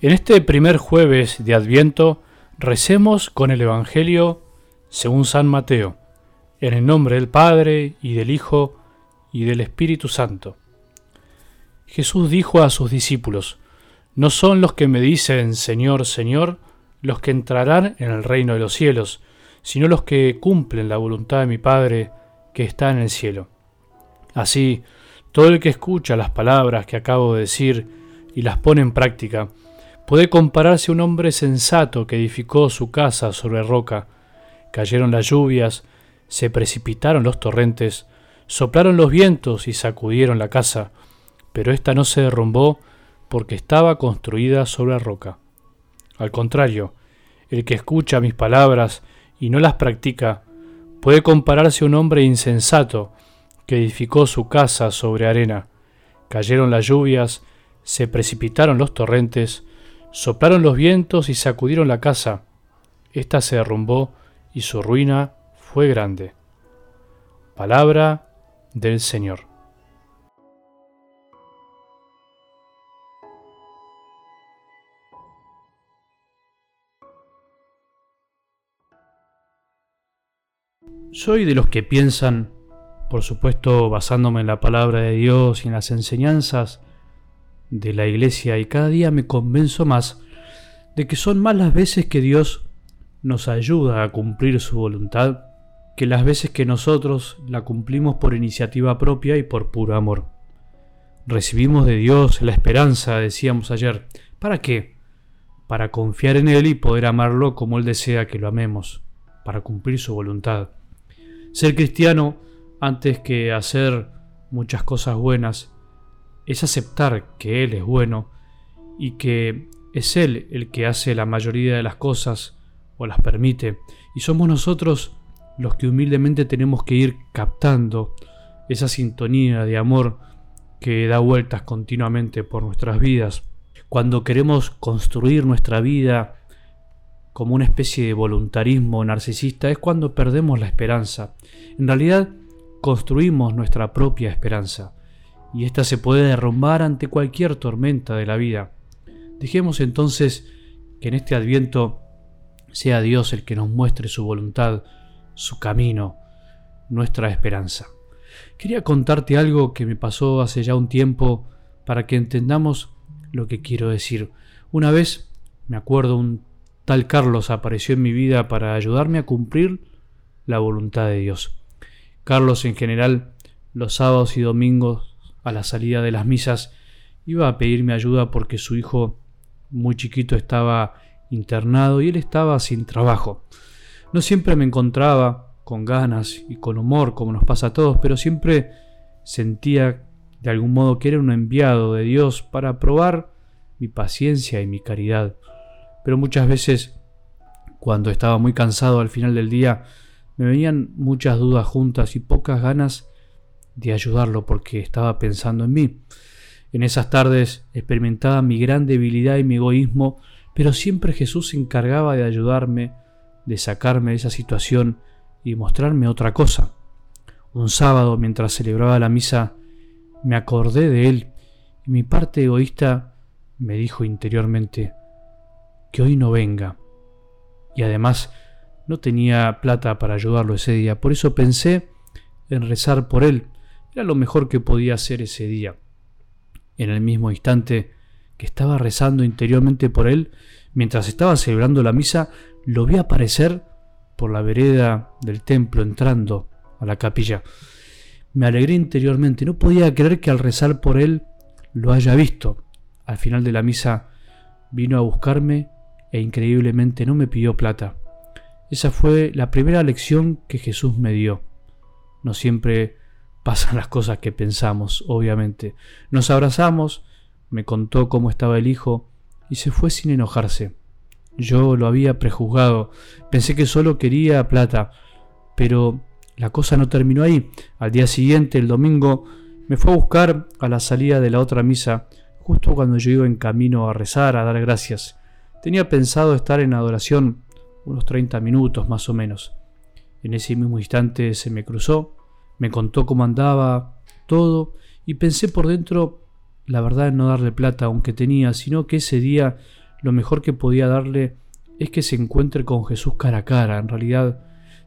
En este primer jueves de Adviento recemos con el Evangelio según San Mateo, en el nombre del Padre y del Hijo y del Espíritu Santo. Jesús dijo a sus discípulos, No son los que me dicen Señor, Señor, los que entrarán en el reino de los cielos, sino los que cumplen la voluntad de mi Padre que está en el cielo. Así, todo el que escucha las palabras que acabo de decir y las pone en práctica, Puede compararse un hombre sensato que edificó su casa sobre roca. Cayeron las lluvias, se precipitaron los torrentes, soplaron los vientos y sacudieron la casa, pero ésta no se derrumbó porque estaba construida sobre roca. Al contrario, el que escucha mis palabras y no las practica, puede compararse a un hombre insensato que edificó su casa sobre arena. Cayeron las lluvias, se precipitaron los torrentes, Soplaron los vientos y sacudieron la casa. Esta se derrumbó y su ruina fue grande. Palabra del Señor. Soy de los que piensan, por supuesto basándome en la palabra de Dios y en las enseñanzas de la iglesia y cada día me convenzo más de que son más las veces que Dios nos ayuda a cumplir su voluntad que las veces que nosotros la cumplimos por iniciativa propia y por puro amor. Recibimos de Dios la esperanza, decíamos ayer. ¿Para qué? Para confiar en Él y poder amarlo como Él desea que lo amemos, para cumplir su voluntad. Ser cristiano, antes que hacer muchas cosas buenas, es aceptar que Él es bueno y que es Él el que hace la mayoría de las cosas o las permite, y somos nosotros los que humildemente tenemos que ir captando esa sintonía de amor que da vueltas continuamente por nuestras vidas. Cuando queremos construir nuestra vida como una especie de voluntarismo narcisista es cuando perdemos la esperanza. En realidad construimos nuestra propia esperanza y ésta se puede derrumbar ante cualquier tormenta de la vida. Dejemos entonces que en este adviento sea Dios el que nos muestre su voluntad, su camino, nuestra esperanza. Quería contarte algo que me pasó hace ya un tiempo para que entendamos lo que quiero decir. Una vez, me acuerdo, un tal Carlos apareció en mi vida para ayudarme a cumplir la voluntad de Dios. Carlos en general los sábados y domingos a la salida de las misas, iba a pedirme ayuda porque su hijo muy chiquito estaba internado y él estaba sin trabajo. No siempre me encontraba con ganas y con humor como nos pasa a todos, pero siempre sentía de algún modo que era un enviado de Dios para probar mi paciencia y mi caridad. Pero muchas veces, cuando estaba muy cansado al final del día, me venían muchas dudas juntas y pocas ganas de ayudarlo porque estaba pensando en mí. En esas tardes experimentaba mi gran debilidad y mi egoísmo, pero siempre Jesús se encargaba de ayudarme, de sacarme de esa situación y mostrarme otra cosa. Un sábado, mientras celebraba la misa, me acordé de él y mi parte egoísta me dijo interiormente que hoy no venga. Y además no tenía plata para ayudarlo ese día, por eso pensé en rezar por él era lo mejor que podía hacer ese día. En el mismo instante que estaba rezando interiormente por él, mientras estaba celebrando la misa, lo vi aparecer por la vereda del templo entrando a la capilla. Me alegré interiormente, no podía creer que al rezar por él lo haya visto. Al final de la misa vino a buscarme e increíblemente no me pidió plata. Esa fue la primera lección que Jesús me dio. No siempre pasan las cosas que pensamos, obviamente. Nos abrazamos, me contó cómo estaba el hijo y se fue sin enojarse. Yo lo había prejuzgado, pensé que solo quería plata, pero la cosa no terminó ahí. Al día siguiente, el domingo, me fue a buscar a la salida de la otra misa, justo cuando yo iba en camino a rezar, a dar gracias. Tenía pensado estar en adoración unos 30 minutos más o menos. En ese mismo instante se me cruzó me contó cómo andaba todo y pensé por dentro la verdad en no darle plata aunque tenía, sino que ese día lo mejor que podía darle es que se encuentre con Jesús cara a cara. En realidad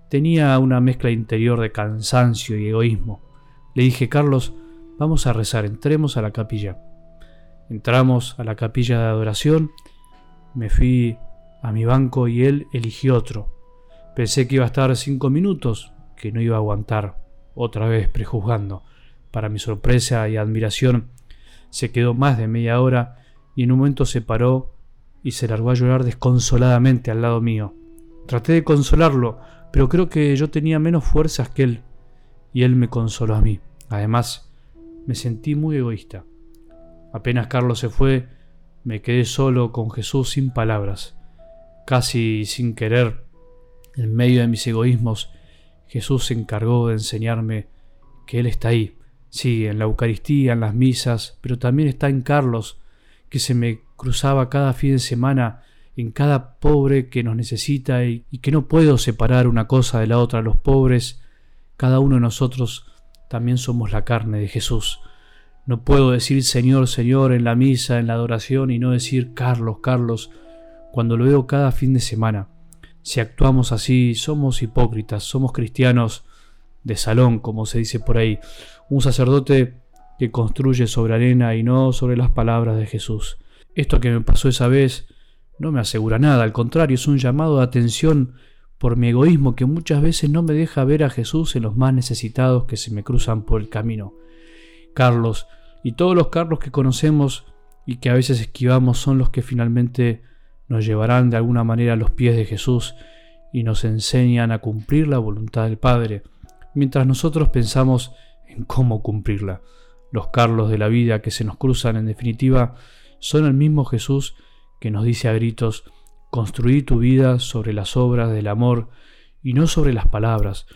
tenía una mezcla interior de cansancio y egoísmo. Le dije, Carlos, vamos a rezar, entremos a la capilla. Entramos a la capilla de adoración, me fui a mi banco y él eligió otro. Pensé que iba a estar cinco minutos, que no iba a aguantar, otra vez prejuzgando. Para mi sorpresa y admiración, se quedó más de media hora y en un momento se paró y se largó a llorar desconsoladamente al lado mío. Traté de consolarlo, pero creo que yo tenía menos fuerzas que él, y él me consoló a mí. Además, me sentí muy egoísta. Apenas Carlos se fue, me quedé solo con Jesús sin palabras. Casi sin querer, en medio de mis egoísmos, Jesús se encargó de enseñarme que Él está ahí, sí, en la Eucaristía, en las misas, pero también está en Carlos, que se me cruzaba cada fin de semana en cada pobre que nos necesita y, que no puedo separar una cosa de la otra. Los pobres, cada uno de nosotros también somos la carne de Jesús. No puedo decir Señor, Señor en la misa, en la adoración y no decir Carlos, Carlos, cuando lo veo cada fin de semana. Si actuamos así, somos hipócritas, somos cristianos de salón, como se dice por ahí. Un sacerdote que construye sobre arena y no sobre las palabras de Jesús. Esto que me pasó esa vez no me asegura nada, al contrario, es un llamado de atención por mi egoísmo que muchas veces no me deja ver a Jesús en los más necesitados que se me cruzan por el camino. Carlos y todos los Carlos que conocemos y que a veces esquivamos son los que finalmente nos llevarán de alguna manera a los pies de Jesús y nos enseñan a cumplir la voluntad del Padre, mientras nosotros pensamos en cómo cumplirla. Los Carlos de la vida que se nos cruzan en definitiva son el mismo Jesús que nos dice a gritos, construí tu vida sobre las obras del amor y no sobre las palabras,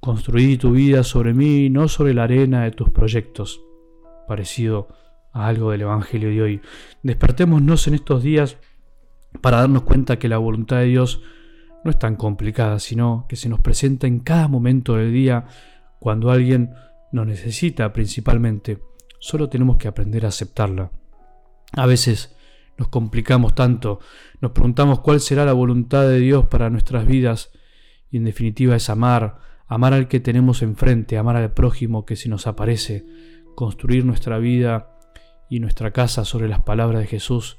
construí tu vida sobre mí y no sobre la arena de tus proyectos, parecido a algo del Evangelio de hoy. Despertémonos en estos días para darnos cuenta que la voluntad de Dios no es tan complicada, sino que se nos presenta en cada momento del día cuando alguien nos necesita principalmente. Solo tenemos que aprender a aceptarla. A veces nos complicamos tanto, nos preguntamos cuál será la voluntad de Dios para nuestras vidas y en definitiva es amar, amar al que tenemos enfrente, amar al prójimo que se nos aparece, construir nuestra vida y nuestra casa sobre las palabras de Jesús